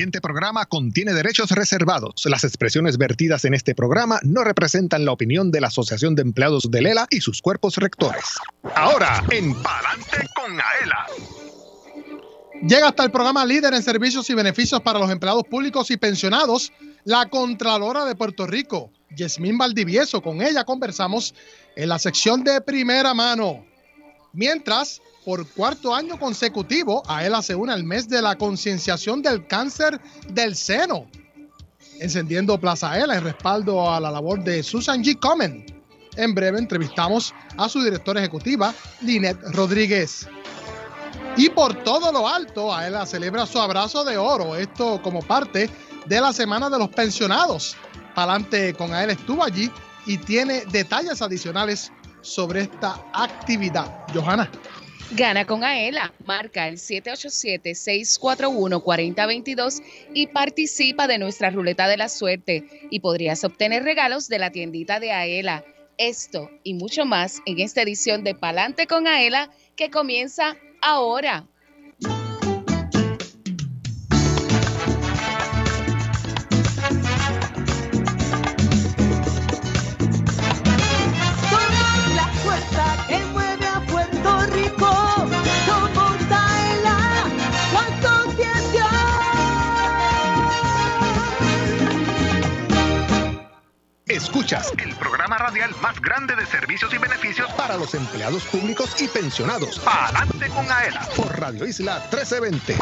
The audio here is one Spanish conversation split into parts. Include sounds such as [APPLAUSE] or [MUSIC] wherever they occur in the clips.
siguiente programa contiene derechos reservados. Las expresiones vertidas en este programa no representan la opinión de la Asociación de Empleados de Lela y sus cuerpos rectores. Ahora, en Palante con Aela. Llega hasta el programa líder en servicios y beneficios para los empleados públicos y pensionados, la Contralora de Puerto Rico, Yasmín Valdivieso. Con ella conversamos en la sección de primera mano. Mientras, por cuarto año consecutivo, AELA se une al mes de la concienciación del cáncer del seno, encendiendo Plaza AELA en respaldo a la labor de Susan G. Comen. En breve entrevistamos a su directora ejecutiva, Linet Rodríguez. Y por todo lo alto, AELA celebra su abrazo de oro, esto como parte de la Semana de los Pensionados. Palante con AELA estuvo allí y tiene detalles adicionales sobre esta actividad. Johanna. Gana con AELA, marca el 787-641-4022 y participa de nuestra ruleta de la suerte y podrías obtener regalos de la tiendita de AELA. Esto y mucho más en esta edición de Palante con AELA que comienza ahora. Escuchas el programa radial más grande de servicios y beneficios para los empleados públicos y pensionados. Adelante con AELA por Radio Isla 1320.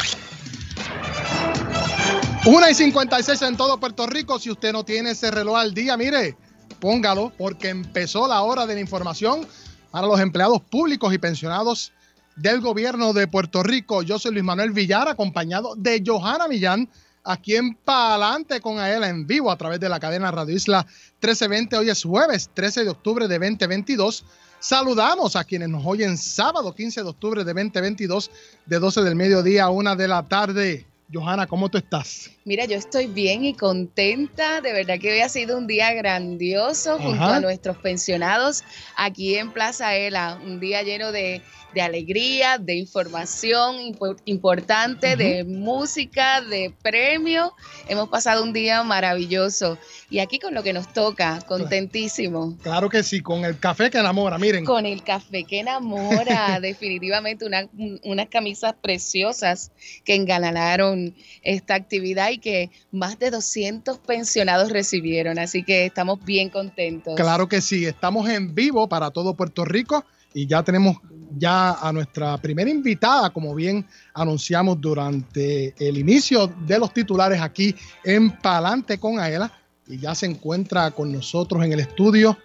1 y 56 en todo Puerto Rico. Si usted no tiene ese reloj al día, mire, póngalo porque empezó la hora de la información para los empleados públicos y pensionados del gobierno de Puerto Rico. Yo soy Luis Manuel Villar, acompañado de Johanna Millán aquí en Palante con Aela en vivo a través de la cadena Radio Isla 1320. Hoy es jueves 13 de octubre de 2022. Saludamos a quienes nos oyen sábado 15 de octubre de 2022 de 12 del mediodía a 1 de la tarde. Johanna, ¿cómo tú estás? Mira, yo estoy bien y contenta. De verdad que hoy ha sido un día grandioso junto a nuestros pensionados aquí en Plaza Ela. Un día lleno de de alegría, de información importante, de música, de premio. Hemos pasado un día maravilloso. Y aquí con lo que nos toca, contentísimo. Claro que sí, con el café que enamora, miren. Con el café que enamora, [LAUGHS] definitivamente unas camisas preciosas que engalanaron esta actividad y que más de 200 pensionados recibieron. Así que estamos bien contentos. Claro que sí, estamos en vivo para todo Puerto Rico y ya tenemos ya a nuestra primera invitada, como bien anunciamos durante el inicio de los titulares aquí en Palante con Aela, y ya se encuentra con nosotros en el estudio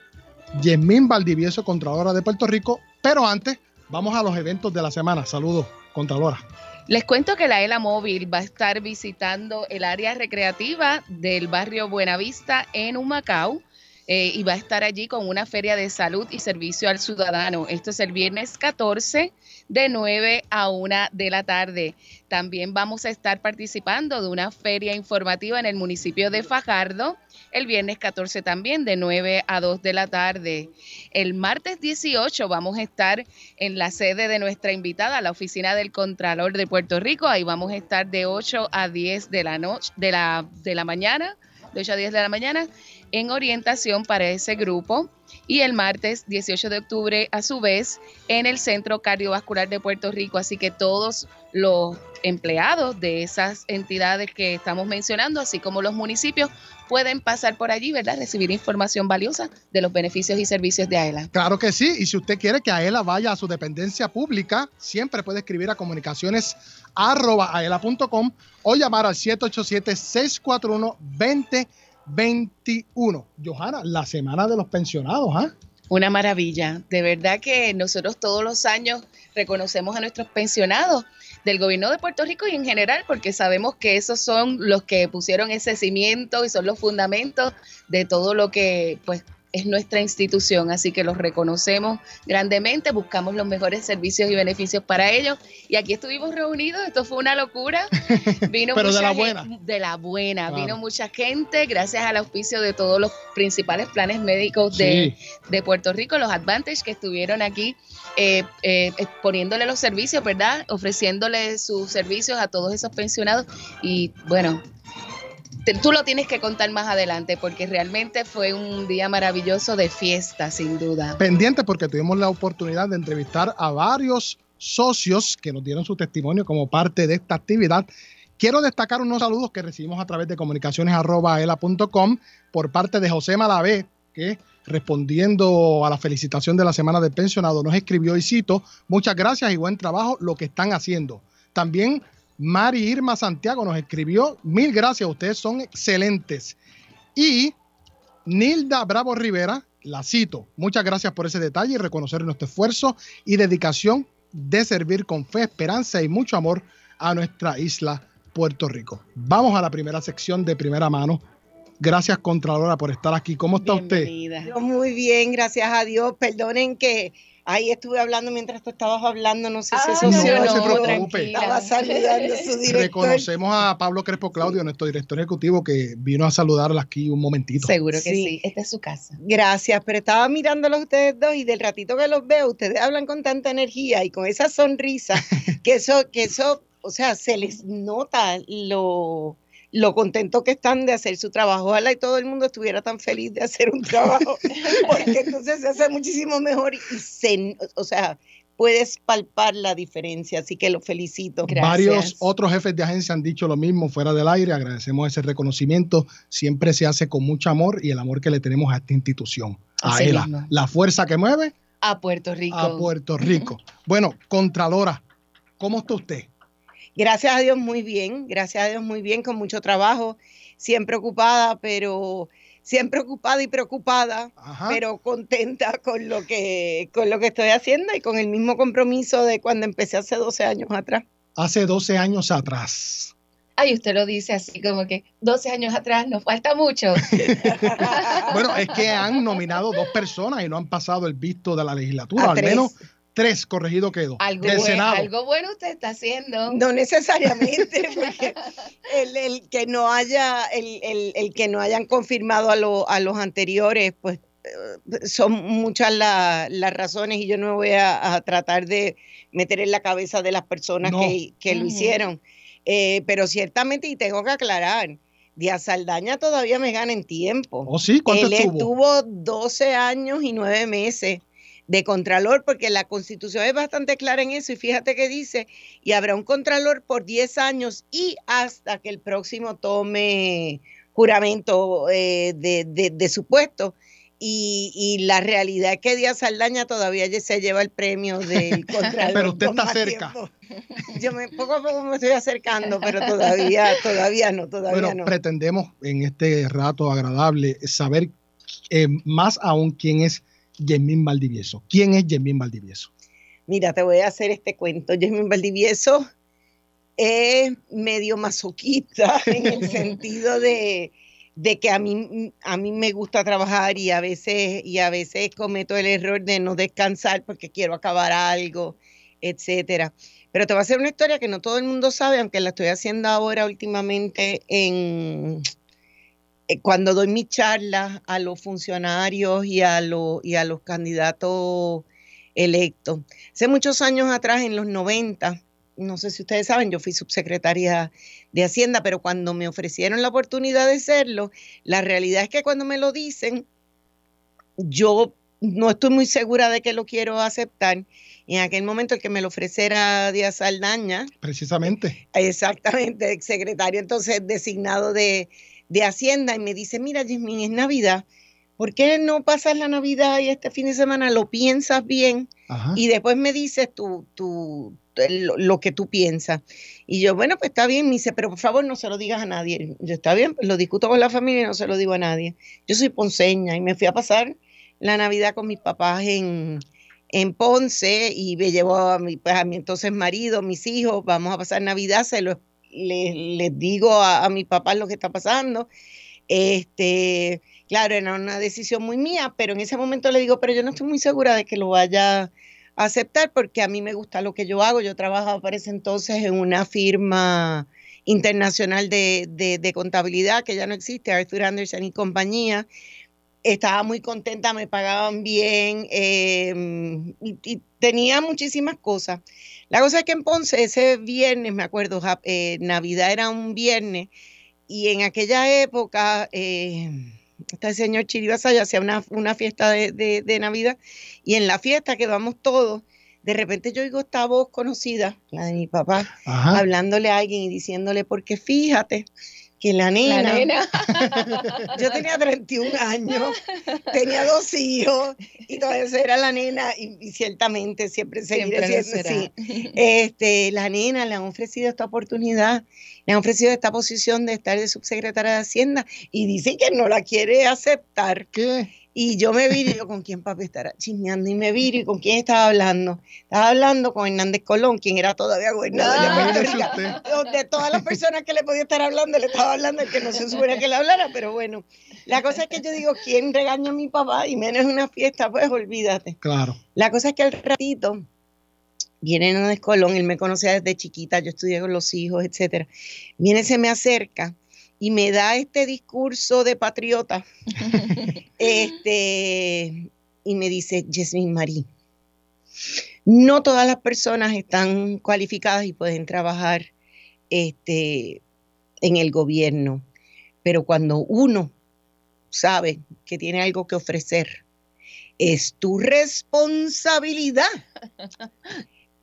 Yemín Valdivieso, Contralora de Puerto Rico, pero antes vamos a los eventos de la semana. Saludos, Contralora. Les cuento que la ELA Móvil va a estar visitando el área recreativa del barrio Buenavista en Humacao eh, y va a estar allí con una feria de salud y servicio al ciudadano. Esto es el viernes 14 de 9 a 1 de la tarde. También vamos a estar participando de una feria informativa en el municipio de Fajardo el viernes 14 también de 9 a 2 de la tarde. El martes 18 vamos a estar en la sede de nuestra invitada, la oficina del Contralor de Puerto Rico. Ahí vamos a estar de 8 a 10 de la noche, de la, de la mañana, de 8 a 10 de la mañana en orientación para ese grupo y el martes 18 de octubre a su vez en el Centro Cardiovascular de Puerto Rico. Así que todos los empleados de esas entidades que estamos mencionando, así como los municipios, pueden pasar por allí, ¿verdad? Recibir información valiosa de los beneficios y servicios de AELA. Claro que sí, y si usted quiere que AELA vaya a su dependencia pública, siempre puede escribir a comunicaciones o llamar al 787 641 20 21. Johanna, la semana de los pensionados, ¿ah? Una maravilla. De verdad que nosotros todos los años reconocemos a nuestros pensionados del gobierno de Puerto Rico y en general, porque sabemos que esos son los que pusieron ese cimiento y son los fundamentos de todo lo que pues es nuestra institución, así que los reconocemos grandemente, buscamos los mejores servicios y beneficios para ellos. Y aquí estuvimos reunidos, esto fue una locura. [LAUGHS] Vino Pero de la buena. De la buena, vino mucha gente, gracias al auspicio de todos los principales planes médicos de, Puerto Rico, los Advantage que estuvieron aquí eh, eh, poniéndole los servicios, ¿verdad? Ofreciéndole sus servicios a todos esos pensionados. Y bueno, tú lo tienes que contar más adelante porque realmente fue un día maravilloso de fiesta, sin duda. Pendiente porque tuvimos la oportunidad de entrevistar a varios socios que nos dieron su testimonio como parte de esta actividad. Quiero destacar unos saludos que recibimos a través de comunicaciones.com por parte de José Malavé, que respondiendo a la felicitación de la Semana del Pensionado nos escribió y cito, muchas gracias y buen trabajo lo que están haciendo. También Mari Irma Santiago nos escribió, mil gracias, ustedes son excelentes. Y Nilda Bravo Rivera, la cito, muchas gracias por ese detalle y reconocer nuestro esfuerzo y dedicación de servir con fe, esperanza y mucho amor a nuestra isla Puerto Rico. Vamos a la primera sección de primera mano. Gracias, Contralora, por estar aquí. ¿Cómo está usted? Yo muy bien, gracias a Dios. Perdonen que Ahí estuve hablando mientras tú estabas hablando, no sé si eso no, no, se preocupe. Estaba saludando a su director. Reconocemos a Pablo Crespo Claudio, nuestro director ejecutivo, que vino a saludarla aquí un momentito. Seguro que sí. esta es su casa. Gracias, pero estaba mirándolos ustedes dos y del ratito que los veo, ustedes hablan con tanta energía y con esa sonrisa, [LAUGHS] que eso, que eso, o sea, se les nota lo lo contento que están de hacer su trabajo. Ojalá y todo el mundo estuviera tan feliz de hacer un trabajo, [LAUGHS] porque entonces se hace muchísimo mejor y se, o sea, puedes palpar la diferencia, así que lo felicito. Varios otros jefes de agencia han dicho lo mismo fuera del aire, agradecemos ese reconocimiento, siempre se hace con mucho amor y el amor que le tenemos a esta institución, a ella, la fuerza que mueve a Puerto Rico. A Puerto Rico. [LAUGHS] Bueno, Contralora, ¿cómo está usted? Gracias a Dios muy bien, gracias a Dios muy bien, con mucho trabajo, siempre ocupada, pero siempre ocupada y preocupada, pero contenta con lo que con lo que estoy haciendo y con el mismo compromiso de cuando empecé hace 12 años atrás. Hace 12 años atrás. Ay, usted lo dice así como que 12 años atrás nos falta mucho. [LAUGHS] bueno, es que han nominado dos personas y no han pasado el visto de la legislatura, al menos tres corregido quedó. Algo, bueno, algo bueno usted está haciendo. No necesariamente, [LAUGHS] porque el, que no haya, el, que no hayan confirmado a, los anteriores, pues eh, son muchas las razones y yo no voy a, tratar de meter en la cabeza de las personas que, lo hicieron. Eh, pero ciertamente, y tengo que aclarar, Díaz Saldaña todavía me gana en tiempo. ¿Oh, sí? ¿Cuánto Él estuvo 12 años y 9 meses de contralor, porque la constitución es bastante clara en eso y fíjate que dice, y habrá un contralor por 10 años y hasta que el próximo tome juramento eh, de, de, su puesto. Y, la realidad es que Díaz Saldaña todavía se lleva el premio del [LAUGHS] contralor. pero usted está cerca. Yo me, poco a poco me estoy acercando, pero todavía, todavía no, todavía bueno, pretendemos en este rato agradable saber eh, más aún quién es Yemín Valdivieso. ¿Quién es Yemín Valdivieso? Mira, te voy a hacer este cuento. Yemín Valdivieso es medio masoquista [LAUGHS] en el sentido de, que a mí, a mí me gusta trabajar y a, veces, y a veces cometo el error de no descansar porque quiero acabar algo, etcétera. Pero te voy a hacer una historia que no todo el mundo sabe, aunque la estoy haciendo ahora últimamente en, cuando doy mi charla a los funcionarios y a, y a los candidatos electos. Hace muchos años atrás, en los 90, no sé si ustedes saben, yo fui subsecretaria de Hacienda, pero cuando me ofrecieron la oportunidad de serlo, la realidad es que cuando me lo dicen, yo no estoy muy segura de que lo quiero aceptar. En aquel momento el que me lo ofreciera Díaz Saldaña. Precisamente. Exactamente, secretario entonces designado de, de Hacienda y me dice, mira, Jimmy, es Navidad. ¿Por qué no pasas la Navidad y este fin de semana lo piensas bien y después me dices tú, tú, lo, que tú piensas? Y yo, bueno, pues está bien, me dice, pero por favor no se lo digas a nadie. Yo, está bien, pues lo discuto con la familia y no se lo digo a nadie. Yo soy ponceña y me fui a pasar la Navidad con mis papás en, en Ponce y me llevó a mi, pues, a mi entonces marido, mis hijos, vamos a pasar Navidad, se lo les, digo a, mi papá lo que está pasando. Este, claro, era una decisión muy mía, pero en ese momento le digo, pero yo no estoy muy segura de que lo vaya a aceptar porque a mí me gusta lo que yo hago. Yo trabajaba para ese entonces en una firma internacional de, de contabilidad que ya no existe, Arthur Anderson y compañía estaba muy contenta, me pagaban bien em, y, tenía muchísimas cosas. La cosa es que en Ponce ese viernes, me acuerdo, eh, Navidad era un viernes y en aquella época eh, este señor Chiribasaya hacía una, una fiesta de, de, Navidad y en la fiesta que vamos todos, de repente yo oigo esta voz conocida, la de mi papá, hablándole a alguien y diciéndole, porque fíjate, que la nena, [LAUGHS] yo tenía 31 años, tenía dos hijos y todavía era la nena y, ciertamente siempre seguiré siendo así. Este, la nena le han ofrecido esta oportunidad, le han ofrecido esta posición de estar de subsecretaria de Hacienda y dice que no la quiere aceptar. ¿Qué? Y yo me vi, yo, ¿con quién papi estará chismeando? Y me vi, ¿y con quién estaba hablando? Estaba hablando con Hernández Colón, quien era todavía gobernador de Puerto Rico. De todas las personas que le podía estar hablando, le estaba hablando el que no se supiera que le hablara, pero bueno. La cosa es que yo digo, ¿quién regaña a mi papá? Y menos una fiesta, pues olvídate. Claro. La cosa es que al ratito viene Hernández Colón, él me conocía desde chiquita, yo estudié con los hijos, etcétera. Viene, se me acerca y me da este discurso de patriota [LAUGHS] este, y me dice, Jasmine Marie, no todas las personas están cualificadas y pueden trabajar este, en el gobierno, pero cuando uno sabe que tiene algo que ofrecer, es tu responsabilidad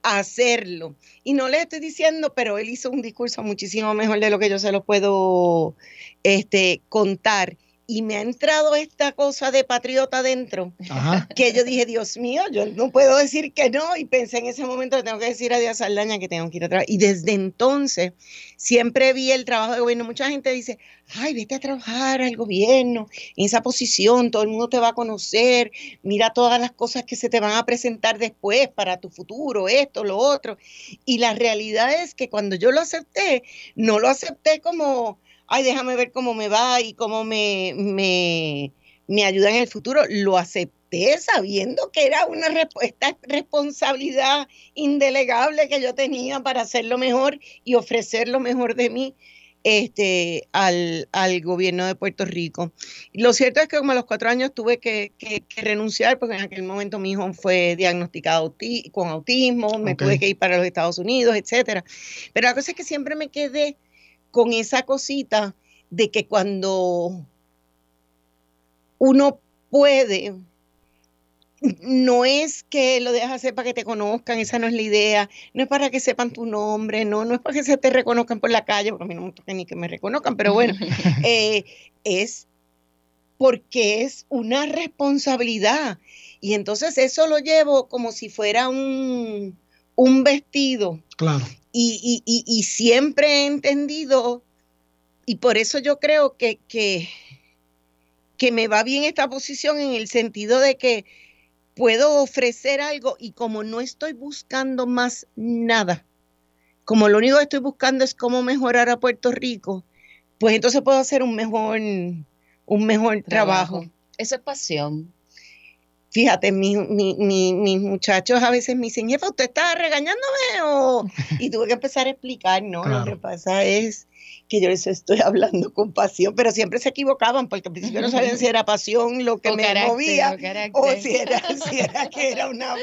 hacerlo. Y no le estoy diciendo, pero él hizo un discurso muchísimo mejor de lo que yo se lo puedo este, contar y me ha entrado esta cosa de patriota dentro, [LAUGHS] que yo dije, Dios mío, yo no puedo decir que no, y pensé en ese momento que tengo que decir a Díaz Saldaña que tengo que ir a trabajar. Y desde entonces siempre vi el trabajo de gobierno. Mucha gente dice, ay, vete a trabajar al gobierno, en esa posición, todo el mundo te va a conocer, mira todas las cosas que se te van a presentar después para tu futuro, esto, lo otro. Y la realidad es que cuando yo lo acepté, no lo acepté como ay, déjame ver cómo me va y cómo me, me, ayuda en el futuro. Lo acepté sabiendo que era una esta responsabilidad indelegable que yo tenía para hacerlo mejor y ofrecer lo mejor de mí este, al, gobierno de Puerto Rico. Lo cierto es que como a los cuatro años tuve que, renunciar porque en aquel momento mi hijo fue diagnosticado con autismo, me tuve que ir para los Estados Unidos, etcétera. Pero la cosa es que siempre me quedé con esa cosita de que cuando uno puede, no es que lo dejas hacer para que te conozcan, esa no es la idea, no es para que sepan tu nombre, no, no es para que se te reconozcan por la calle, porque a mí no me toca ni que me reconozcan, pero bueno, [LAUGHS] eh, es porque es una responsabilidad. Y entonces eso lo llevo como si fuera un, un vestido. Claro y, siempre he entendido, y por eso yo creo que, que, que me va bien esta posición en el sentido de que puedo ofrecer algo y como no estoy buscando más nada, como lo único que estoy buscando es cómo mejorar a Puerto Rico, pues entonces puedo hacer un mejor, un mejor trabajo. trabajo. Eso es pasión. Fíjate, mis muchachos a veces me dicen, jefa, ¿usted está regañándome? O... Y tuve que empezar a explicar, ¿no? Lo que pasa es que yo les estoy [LAUGHS] hablando con pasión, pero siempre se equivocaban porque al principio no sabían si era pasión lo que me movía o, si era, [LAUGHS] si era, que era una...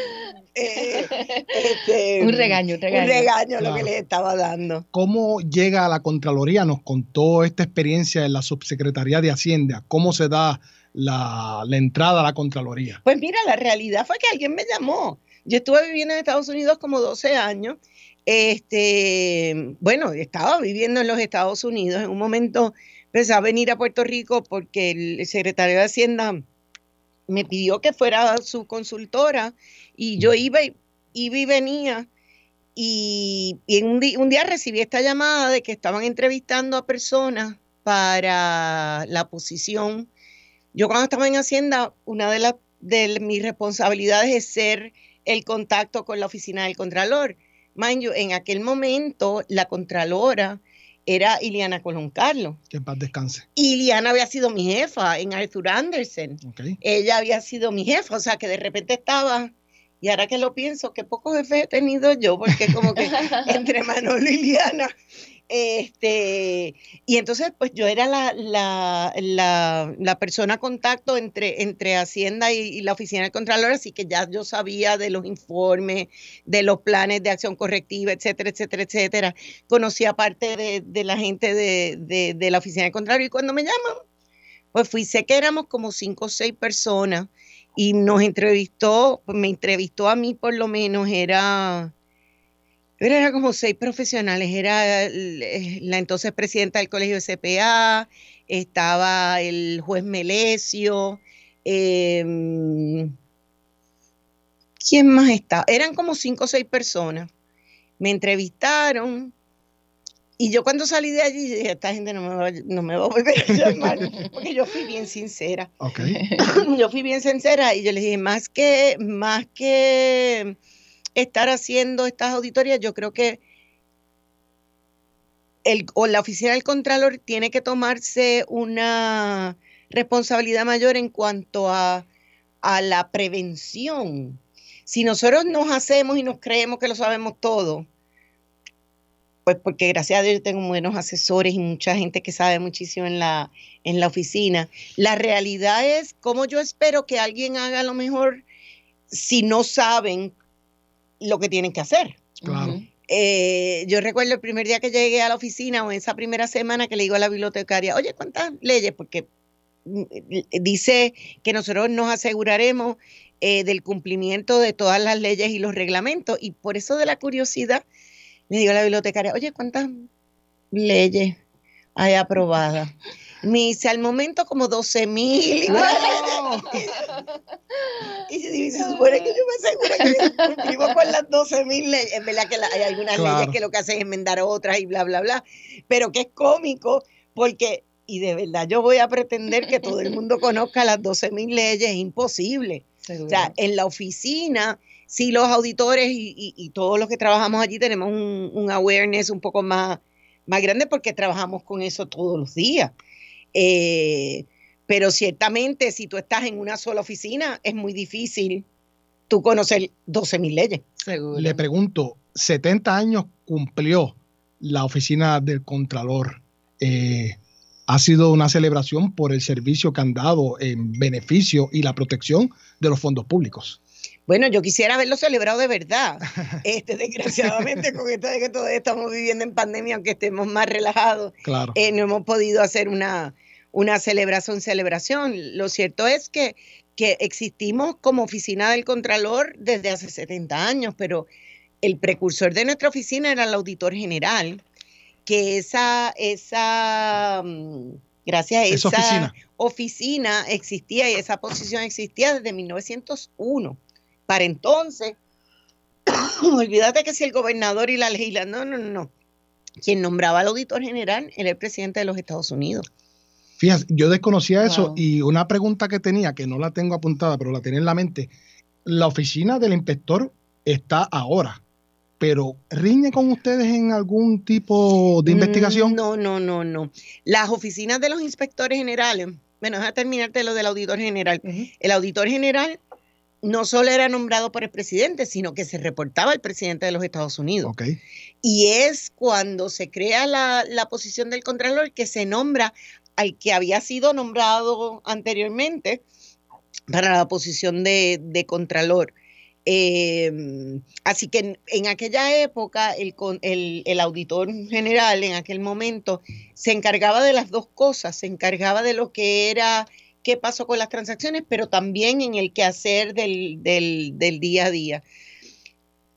Eh, este, un regaño, un regaño. Un regaño lo que les estaba dando. ¿Cómo llega a la Contraloría? Nos contó esta experiencia en la Subsecretaría de Hacienda. ¿Cómo se da la, entrada a la Contraloría? Pues mira, la realidad fue que alguien me llamó. Yo estuve viviendo en Estados Unidos como 12 años. Este, bueno, estaba viviendo en los Estados Unidos. En un momento empecé a venir a Puerto Rico porque el secretario de Hacienda me pidió que fuera su consultora y yo iba y, iba y venía. Y, un, un día recibí esta llamada de que estaban entrevistando a personas para la posición yo cuando estaba en Hacienda, una de, las de mis responsabilidades es ser el contacto con la oficina del Contralor. Mind you, en aquel momento la Contralora era Iliana Colón Carlos. Que en paz descanse. Iliana había sido mi jefa en Arthur Anderson. Ella había sido mi jefa, o sea que de repente estaba, y ahora que lo pienso, qué pocos jefes he tenido yo, porque como que [LAUGHS] entre Manolo y Iliana este, y entonces, pues yo era la, la, la, persona contacto entre, entre Hacienda y, la oficina del Contralor, así que ya yo sabía de los informes, de los planes de acción correctiva, etcétera, etcétera, etcétera. Conocía parte de, de la gente de, de, de, la oficina del Contralor y cuando me llaman, pues fui, sé que éramos como cinco o seis personas y nos entrevistó, me entrevistó a mí por lo menos, era era como seis profesionales. Era eh, la entonces presidenta del colegio CPA, estaba el juez Melesio. Em, ¿Quién más estaba? Eran como cinco o seis personas. Me entrevistaron. Y yo cuando salí de allí dije, esta gente no me va, no me va a volver a llamar, [LAUGHS] porque yo fui bien sincera. [LAUGHS] yo fui bien sincera y yo les dije, más que, más que estar haciendo estas auditorías, yo creo que el, o la oficina del Contralor tiene que tomarse una responsabilidad mayor en cuanto a, a la prevención. Si nosotros nos hacemos y nos creemos que lo sabemos todo, pues porque gracias a Dios yo tengo buenos asesores y mucha gente que sabe muchísimo en la, en la oficina. La realidad es cómo yo espero que alguien haga lo mejor si no saben lo que tienen que hacer. Claro. Eh, yo recuerdo el primer día que llegué a la oficina o esa primera semana que le digo a la bibliotecaria, oye, ¿cuántas leyes? Porque mm, dice que nosotros nos aseguraremos eh, del cumplimiento de todas las leyes y los reglamentos. Y por eso de la curiosidad, le digo a la bibliotecaria, oye, ¿cuántas leyes hay aprobadas? Me dice, al momento como 12 mil. [LAUGHS] y se supone que yo me aseguro que vivo con las 12 mil leyes. Es verdad que hay algunas leyes que lo que hacen es enmendar otras y bla, bla, bla. Pero que es cómico porque, y de verdad yo voy a pretender que todo el mundo conozca las 12 mil leyes, es imposible. O sea, en la oficina, sí los auditores y, todos los que trabajamos allí tenemos un, un awareness un poco más, más grande porque trabajamos con eso todos los días. Eh, pero ciertamente si tú estás en una sola oficina es muy difícil tú conocer 12 mil leyes. Le pregunto, 70 años cumplió la oficina del Contralor. Eh, ha sido una celebración por el servicio que han dado en beneficio y la protección de los fondos públicos. Bueno, yo quisiera haberlo celebrado de verdad. [LAUGHS] Este, desgraciadamente, con esto de que todavía estamos viviendo en pandemia, aunque estemos más relajados, claro. Eh, no hemos podido hacer una, una celebración, celebración. Lo cierto es que, que existimos como oficina del Contralor desde hace 70 años, pero el precursor de nuestra oficina era el auditor general, que esa, esa, mm, gracias a esa, oficina. oficina existía y esa posición existía desde 1901 para entonces, [COUGHS] olvídate que si el gobernador y la legislatura, no, no, no. Quien nombraba al auditor general era el presidente de los Estados Unidos. Fíjate, yo desconocía eso y una pregunta que tenía, que no la tengo apuntada, pero la tenía en la mente, la oficina del inspector está ahora, pero ¿riñe con ustedes en algún tipo de investigación? No, no, no, no. Las oficinas de los inspectores generales, bueno, a terminarte lo del auditor general. El auditor general no solo era nombrado por el presidente, sino que se reportaba al presidente de los Estados Unidos. Y es cuando se crea la, posición del Contralor que se nombra al que había sido nombrado anteriormente para la posición de, Contralor. Em, así que en, aquella época el, auditor general en aquel momento se encargaba de las dos cosas, se encargaba de lo que era qué pasó con las transacciones, pero también en el quehacer del, del, día a día.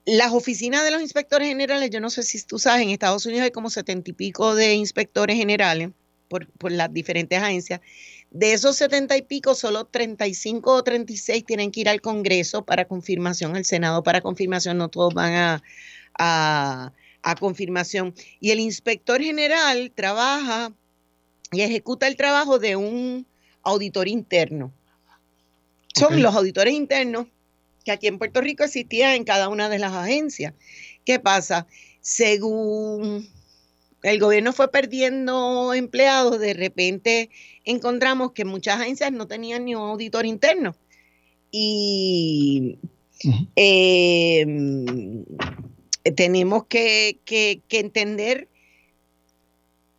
Las oficinas de los inspectores generales, yo no sé si tú sabes, en Estados Unidos hay como setenta y pico de inspectores generales por, por las diferentes agencias. De esos setenta y pico, solo 35 o 36 tienen que ir al Congreso para confirmación, al Senado para confirmación, no todos van a, a, a confirmación. Y el inspector general trabaja y ejecuta el trabajo de un auditor interno. Son los auditores internos que aquí en Puerto Rico existían en cada una de las agencias. ¿Qué pasa? Según el gobierno fue perdiendo empleados, de repente encontramos que muchas agencias no tenían ni un auditor interno. Y em, tenemos que, entender,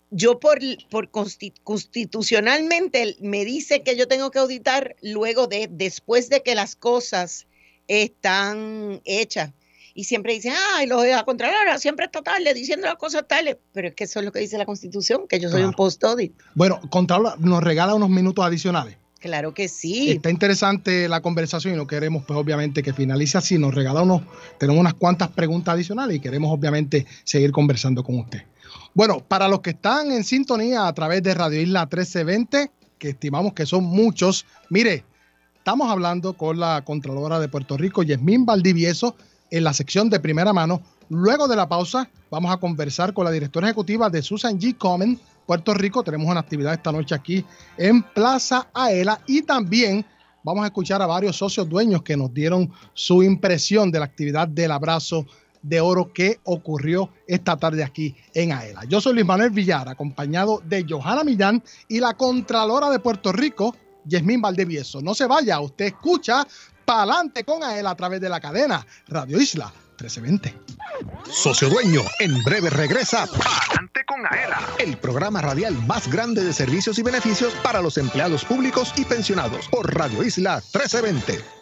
yo por, por constitucionalmente me dice que yo tengo que auditar luego de, después de que las cosas están hechas y siempre dicen, ay, los de la Contralora siempre está tarde diciendo las cosas tales, pero es que eso es lo que dice la Constitución, que yo soy un post-audit. Bueno, Contralora nos regala unos minutos adicionales. Claro que sí. Está interesante la conversación y no queremos, pues obviamente, que finalice así. Nos regala unos, tenemos unas cuantas preguntas adicionales y queremos, obviamente, seguir conversando con usted. Bueno, para los que están en sintonía a través de Radio Isla 1320, que estimamos que son muchos, mire, estamos hablando con la Contralora de Puerto Rico, Yasmín Valdivieso, en la sección de primera mano. Luego de la pausa, vamos a conversar con la directora ejecutiva de Susan G. Common, Puerto Rico. Tenemos una actividad esta noche aquí en Plaza Aela y también vamos a escuchar a varios socios dueños que nos dieron su impresión de la actividad del abrazo de oro que ocurrió esta tarde aquí en Aela. Yo soy Luis Manuel Villar, acompañado de Johanna Millán y la Contralora de Puerto Rico, Yasmín Valdevieso. No se vaya, usted escucha Pa'lante con Aela a través de la cadena Radio Isla 1320. Socio Dueño, en breve regresa Pa'lante con Aela, el programa radial más grande de servicios y beneficios para los empleados públicos y pensionados por Radio Isla 1320.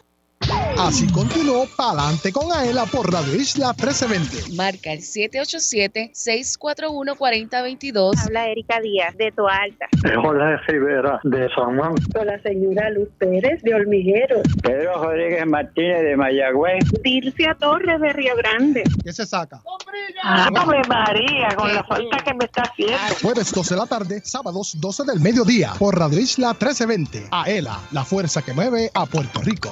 Así continuó Palante con Aela por Radio Isla 1320. Marca el 787-641-4022. Habla Erika Díaz de Toalta. Jorge [LAUGHS] Rivera de San Juan. Con la señora Luz Pérez de Olmiguero. Pedro Rodríguez Martínez de Mayagüez. Dircia Torres de Río Grande. ¿Qué se saca? ¡Ah, María! Con la falta que me está haciendo. Jueves 12 de la tarde, sábados 12 del mediodía por Radio Isla 1320. Aela, la fuerza que mueve a Puerto Rico.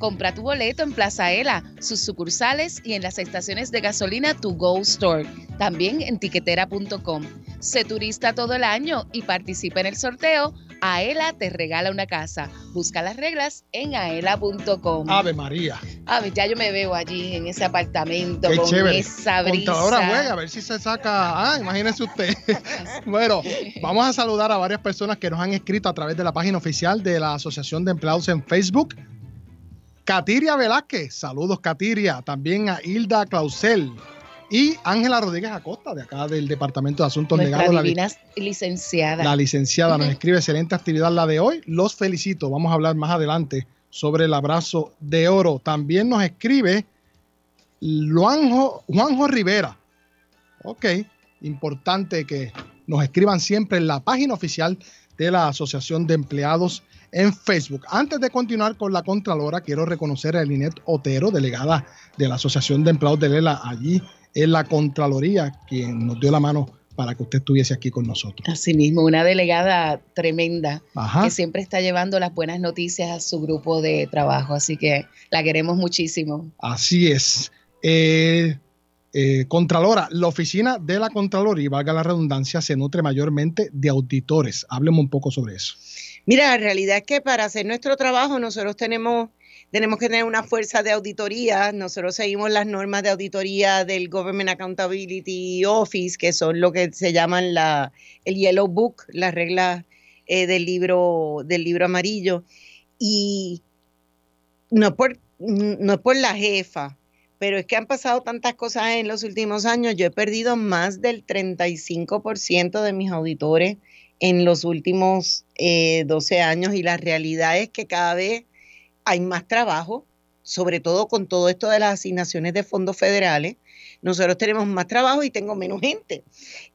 Compra tu boleto en Plaza Ela, sus sucursales y en las estaciones de gasolina Tu Go Store. También en tiquetera.com. Sé turista todo el año y participa en el sorteo. Aela te regala una casa. Busca las reglas en aela.com. Ave María. Ave, ya yo me veo allí en ese apartamento Qué con chévere. esa brisa. Contadora juega, a ver si se saca. Ah, imagínese usted. [LAUGHS] bueno, vamos a saludar a varias personas que nos han escrito a través de la página oficial de la Asociación de Empleados en Facebook. Katiria Velázquez, saludos Katiria. También a Hilda Clausel y Ángela Rodríguez Acosta, de acá del Departamento de Asuntos Nuestra Legados. La, licenciada. la licenciada nos escribe excelente actividad la de hoy. Los felicito. Vamos a hablar más adelante sobre el abrazo de oro. También nos escribe Juanjo, Juanjo Rivera. Ok, importante que nos escriban siempre en la página oficial de la Asociación de Empleados en Facebook. Antes de continuar con la Contralora, quiero reconocer a Elinet Otero, delegada de la Asociación de Empleados de Lela, allí en la Contraloría, quien nos dio la mano para que usted estuviese aquí con nosotros. Asimismo, una delegada tremenda Ajá. que siempre está llevando las buenas noticias a su grupo de trabajo, así que la queremos muchísimo. Así es. Eh, eh, Contralora, la oficina de la Contraloría, y valga la redundancia, se nutre mayormente de auditores. Hábleme un poco sobre eso. Mira, la realidad es que para hacer nuestro trabajo nosotros tenemos, tenemos que tener una fuerza de auditoría. Nosotros seguimos las normas de auditoría del Government Accountability Office, que son lo que se llaman la, el Yellow Book, las reglas eh, del, libro, del libro amarillo. Y no es por, no es por la jefa, pero es que han pasado tantas cosas en los últimos años. Yo he perdido más del 35% de mis auditores en los últimos eh, 12 años y la realidad es que cada vez hay más trabajo, sobre todo con todo esto de las asignaciones de fondos federales. Nosotros tenemos más trabajo y tengo menos gente.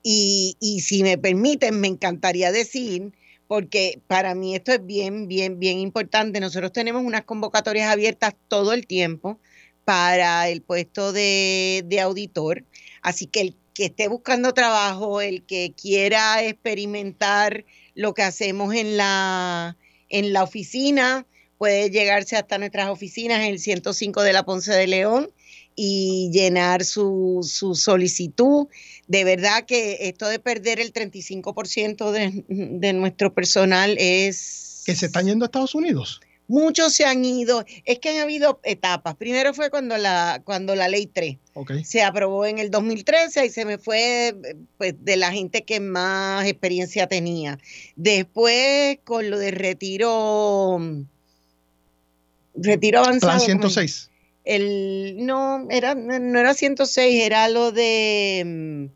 Y, y si me permiten, me encantaría decir, porque para mí esto es bien, bien, bien importante, nosotros tenemos unas convocatorias abiertas todo el tiempo para el puesto de, de auditor. Así que el que esté buscando trabajo, el que quiera experimentar lo que hacemos en la, en la oficina, puede llegarse hasta nuestras oficinas en el 105 de la Ponce de León y llenar su, su solicitud. De verdad que esto de perder el 35% de, de nuestro personal es... ¿Que se están yendo a Estados Unidos? Muchos se han ido. Es que han habido etapas. Primero fue cuando la, cuando la ley 3 Ok. se aprobó en el 2013 y se me fue pues, de la gente que más experiencia tenía. Después con lo de retiro, retiro avanzado. Plan ¿cómo es? 106. El, no, era, no era 106, era lo de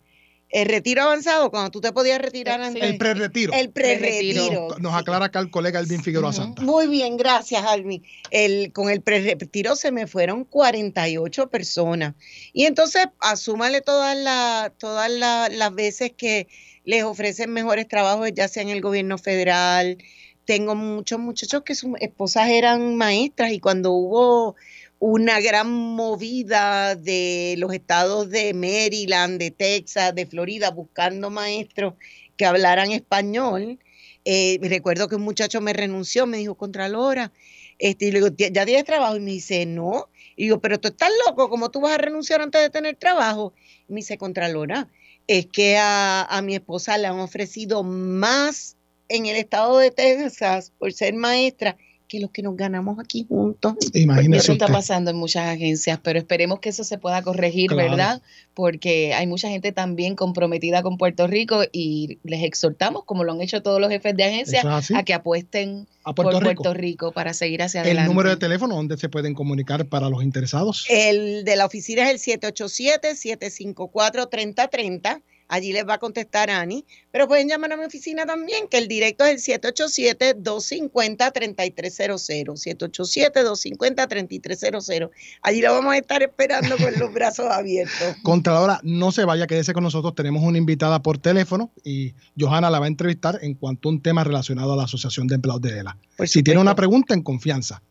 el retiro avanzado, cuando tú te podías retirar antes. El preretiro. El preretiro. Nos aclara acá el colega Elvin Figueroa Santa. Muy bien, gracias, Alvin. El, con el pre-retiro se me fueron 48 personas. Y entonces, asúmale todas, la- todas la- las veces que les ofrecen mejores trabajos, ya sea en el gobierno federal. Tengo muchos muchachos que sus esposas eran maestras y cuando hubo una gran movida de los estados de Maryland, de Texas, de Florida, buscando maestros que hablaran español, eh, recuerdo que un muchacho me renunció, me dijo, Contralora, este, y le digo, "¿Ya- ¿ya tienes trabajo? Y me dice, no. Y digo, pero tú estás loco, ¿cómo tú vas a renunciar antes de tener trabajo? Y me dice, Contralora, es que a, a mi esposa le han ofrecido más en el estado de Texas por ser maestra que los que nos ganamos aquí juntos. Imagínese Eso está pasando en muchas agencias, pero esperemos que eso se pueda corregir, Claro. ¿verdad? Porque hay mucha gente también comprometida con Puerto Rico y les exhortamos, como lo han hecho todos los jefes de agencia, Eso es así. a que apuesten A Puerto por Rico. Puerto Rico para seguir hacia El adelante. número de teléfono donde se pueden comunicar para los interesados. El de la oficina es el 787-754-3030. Allí les va a contestar Ani. Pero pueden llamar a mi oficina también, que el directo es el 787-250-3300. 787-250-3300. Allí lo vamos a estar esperando con los brazos [LAUGHS] abiertos. Contralora, no se vaya, quédese con nosotros. Tenemos una invitada por teléfono y Johanna la va a entrevistar en cuanto a un tema relacionado a la Asociación de Empleados de ELA. si tiene una pregunta, en confianza.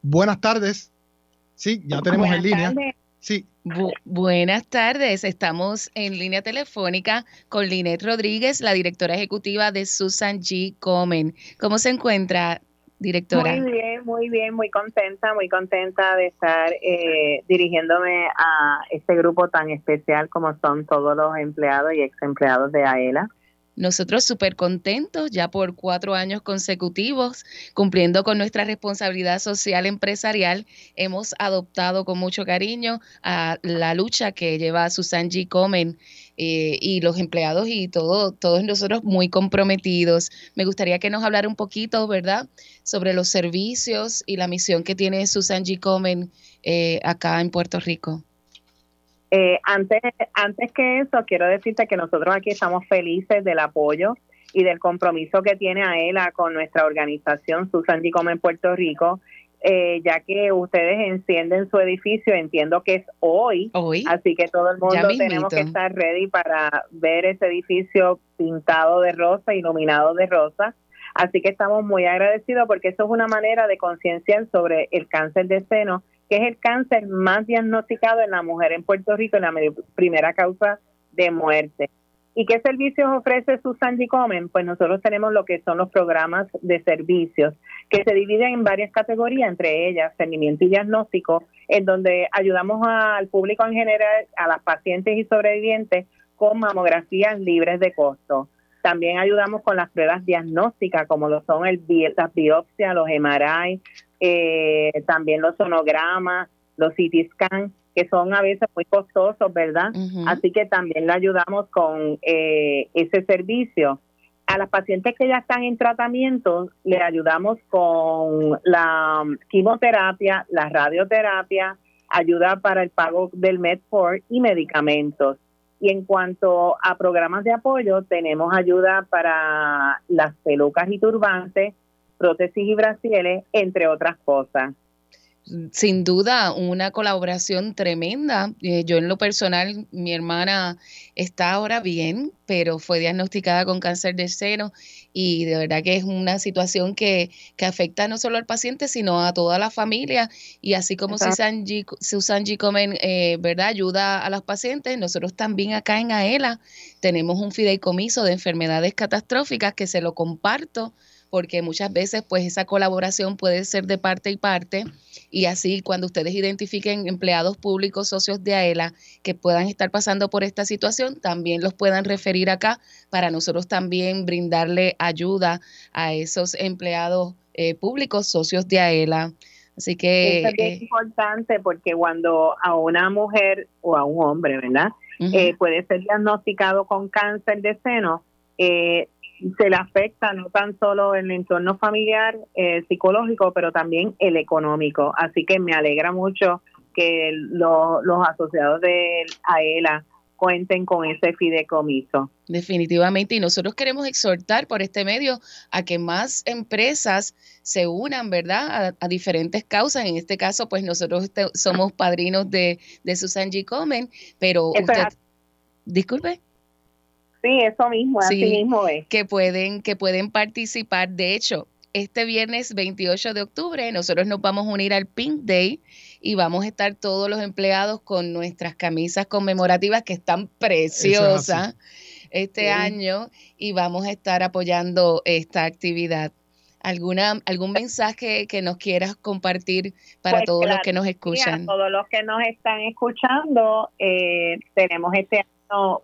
Buenas tardes. Sí, ya tenemos en línea. Sí. Bu- buenas tardes, estamos en línea telefónica con Linet Rodríguez, la directora ejecutiva de Susan G. Comen. ¿Cómo se encuentra, directora? Muy bien, muy bien, muy contenta, muy contenta de estar eh, dirigiéndome a este grupo tan especial como son todos los empleados y ex empleados de AELA. Nosotros súper contentos ya por cuatro años consecutivos, cumpliendo con nuestra responsabilidad social empresarial, hemos adoptado con mucho cariño a la lucha que lleva Susan G. Comen eh, y los empleados y todo, todos nosotros muy comprometidos. Me gustaría que nos hablara un poquito, ¿verdad?, sobre los servicios y la misión que tiene Susan G. Comen eh, acá en Puerto Rico. Eh, antes, antes que eso, quiero decirte que nosotros aquí estamos felices del apoyo y del compromiso que tiene AELA con nuestra organización Susan G. en Puerto Rico, eh, ya que ustedes encienden su edificio, entiendo que es hoy, así que todo el mundo tenemos que estar ready para ver ese edificio pintado de rosa, iluminado de rosa. Así que estamos muy agradecidos porque eso es una manera de concienciar sobre el cáncer de seno que es el cáncer más diagnosticado en la mujer en Puerto Rico, en la primera causa de muerte. ¿Y qué servicios ofrece Susan G. Comen? Pues nosotros tenemos lo que son los programas de servicios, que se dividen en varias categorías, entre ellas seguimiento y diagnóstico, en donde ayudamos al público en general, a las pacientes y sobrevivientes, con mamografías libres de costo. También ayudamos con las pruebas diagnósticas, como lo son el, las biopsias, los MRI, eh, también los sonogramas, los CT scans, que son a veces muy costosos, ¿verdad? Así que también le ayudamos con eh, ese servicio. A las pacientes que ya están en tratamiento, le ayudamos con la quimioterapia, la radioterapia, ayuda para el pago del Medfor y medicamentos. Y en cuanto a programas de apoyo, tenemos ayuda para las pelucas y turbantes, prótesis y brasiles, entre otras cosas. Sin duda, una colaboración tremenda. Eh, yo en lo personal, mi hermana está ahora bien, pero fue diagnosticada con cáncer de seno y de verdad que es una situación que, que afecta no solo al paciente, sino a toda la familia. Y así como Susan G, Susan G. Comen, eh, ¿verdad? ayuda a los pacientes, nosotros también acá en AELA tenemos un fideicomiso de enfermedades catastróficas que se lo comparto porque muchas veces pues esa colaboración puede ser de parte y parte y así cuando ustedes identifiquen empleados públicos, socios de AELA que puedan estar pasando por esta situación, también los puedan referir acá para nosotros también brindarle ayuda a esos empleados eh, públicos, socios de AELA. Así que... es eh, importante porque cuando a una mujer o a un hombre, ¿verdad? Eh, puede ser diagnosticado con cáncer de seno, eh, se le afecta no tan solo el entorno familiar, eh, psicológico, pero también el económico. Así que me alegra mucho que los asociados de AELA cuenten con ese fideicomiso. Definitivamente, y nosotros queremos exhortar por este medio a que más empresas se unan, ¿verdad?, a, diferentes causas. En este caso, pues nosotros somos padrinos de, de Susan G. Comen, pero usted... Disculpe. Sí, eso mismo, así mismo es. Que pueden, que pueden participar. De hecho, este viernes 28 de octubre nosotros nos vamos a unir al Pink Day y vamos a estar todos los empleados con nuestras camisas conmemorativas que están preciosas este año y vamos a estar apoyando esta actividad. ¿Alguna, ¿Algún mensaje que nos quieras compartir para pues todos los que nos escuchan? todos los que nos están escuchando, eh, tenemos este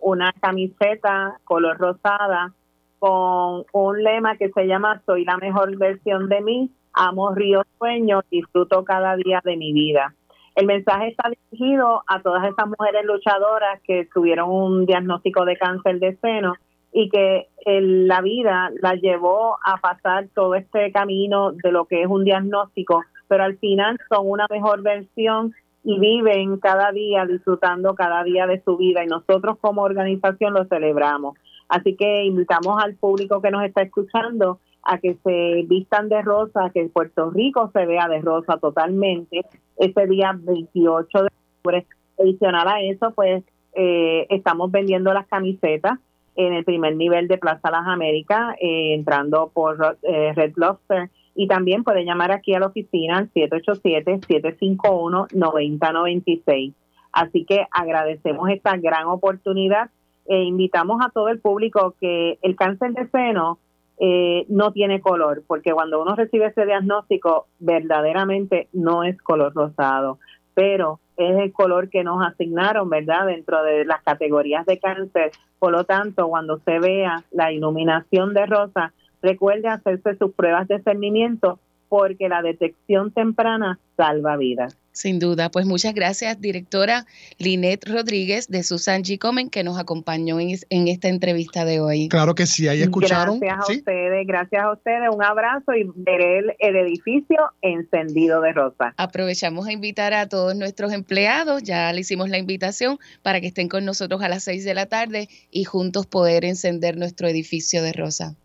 una camiseta color rosada con un lema que se llama Soy la mejor versión de mí, amo río sueño, disfruto cada día de mi vida. El mensaje está dirigido a todas esas mujeres luchadoras que tuvieron un diagnóstico de cáncer de seno y que la vida las llevó a pasar todo este camino de lo que es un diagnóstico, pero al final son una mejor versión y viven cada día disfrutando cada día de su vida y nosotros como organización lo celebramos. Así que invitamos al público que nos está escuchando a que se vistan de rosa, que Puerto Rico se vea de rosa totalmente ese día 28 de octubre. Adicional a eso, pues eh, estamos vendiendo las camisetas en el primer nivel de Plaza Las Américas, eh, entrando por eh, Red Lobster y también puede llamar aquí a la oficina al 787-751-9096. Así que agradecemos esta gran oportunidad e invitamos a todo el público que el cáncer de seno eh, no tiene color, porque cuando uno recibe ese diagnóstico, verdaderamente no es color rosado, pero es el color que nos asignaron, ¿verdad? Dentro de las categorías de cáncer. Por lo tanto, cuando se vea la iluminación de rosa, recuerde hacerse sus pruebas de cernimiento porque la detección temprana salva vidas. Sin duda, pues muchas gracias, directora Linet Rodríguez de Susan G. Comen, que nos acompañó en, esta entrevista de hoy. Claro que sí, ahí escucharon. Gracias a ustedes, gracias a ustedes, un abrazo y veré el, el, edificio encendido de rosa. Aprovechamos a invitar a todos nuestros empleados, ya le hicimos la invitación para que estén con nosotros a las seis de la tarde y juntos poder encender nuestro edificio de rosa.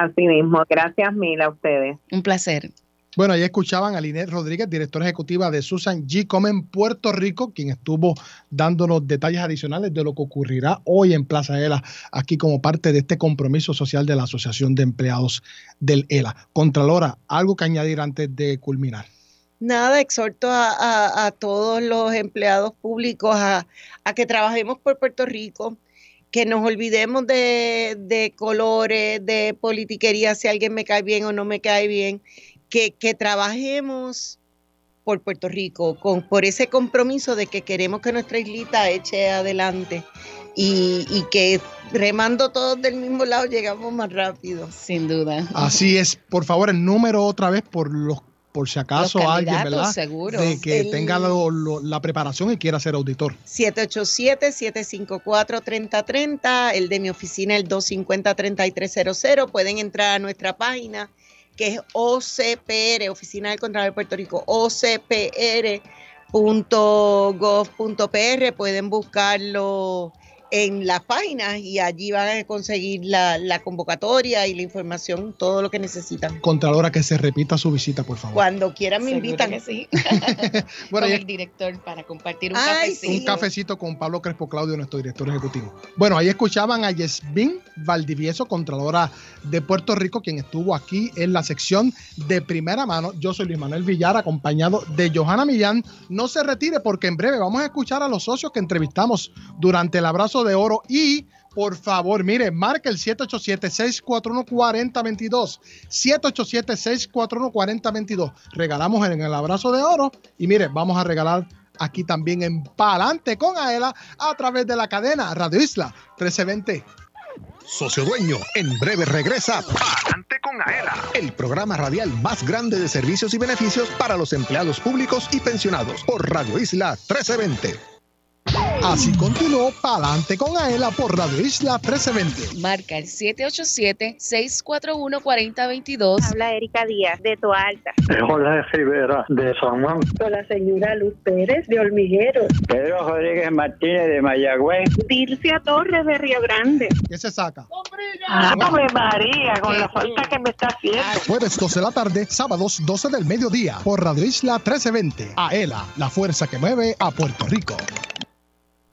Así mismo, gracias mil a ustedes. Un placer. Bueno, ahí escuchaban a Linet Rodríguez, directora ejecutiva de Susan G. Comen Puerto Rico, quien estuvo dándonos detalles adicionales de lo que ocurrirá hoy en Plaza ELA, aquí como parte de este compromiso social de la Asociación de Empleados del ELA. Contralora, algo que añadir antes de culminar. Nada, exhorto a, todos los empleados públicos a, que trabajemos por Puerto Rico, que nos olvidemos de, de colores, de politiquería, si alguien me cae bien o no me cae bien que, trabajemos por Puerto Rico, con, por ese compromiso de que queremos que nuestra islita eche adelante y, y, que remando todos del mismo lado llegamos más rápido. Sin duda. Así es. Por favor, el número otra vez por los por si acaso alguien, ¿verdad? Seguro. De que tenga la preparación y quiera ser auditor. 787-754-3030, el de mi oficina, el 250-3300. Pueden entrar a nuestra página que es OCPR, Oficina del Contralor de Puerto Rico, ocpr.gov.pr, pueden buscarlo en las páginas y allí van a conseguir la, convocatoria y la información, todo lo que necesitan. Contralora, que se repita su visita, por favor. Cuando quieran me invitan. Que sí. [LAUGHS] bueno, con el director para compartir un cafecito. Un cafecito con Pablo Crespo Claudio, nuestro director ejecutivo. Bueno, ahí escuchaban a Yesvin Valdivieso, Contralora de Puerto Rico, quien estuvo aquí en la sección de primera mano. Yo soy Luis Manuel Villar, acompañado de Johanna Millán. No se retire porque en breve vamos a escuchar a los socios que entrevistamos durante el abrazo de oro y por favor, mire, marca el 787-641-4022. 787-641-4022. Regalamos en el abrazo de oro y mire, vamos a regalar aquí también en Palante con Aela a través de la cadena Radio Isla 1320. Socio Dueño, en breve regresa Palante con Aela, el programa radial más grande de servicios y beneficios para los empleados públicos y pensionados por Radio Isla 1320. Así continuó Palante con Aela por Radio Isla 1320. Marca el 787-641-4022. Habla Erika Díaz de Toalta. Jorge [LAUGHS] Rivera de San Juan. Con la señora Luz Pérez de Hormigueros. Pedro Rodríguez Martínez de Mayagüez. Dircia Torres de Río Grande. ¿Qué se saca? ¡Ah, María! Con la falta que me está haciendo. Jueves 12 de la tarde, sábados 12 del mediodía por Radio Isla 1320. Aela, la fuerza que mueve a Puerto Rico.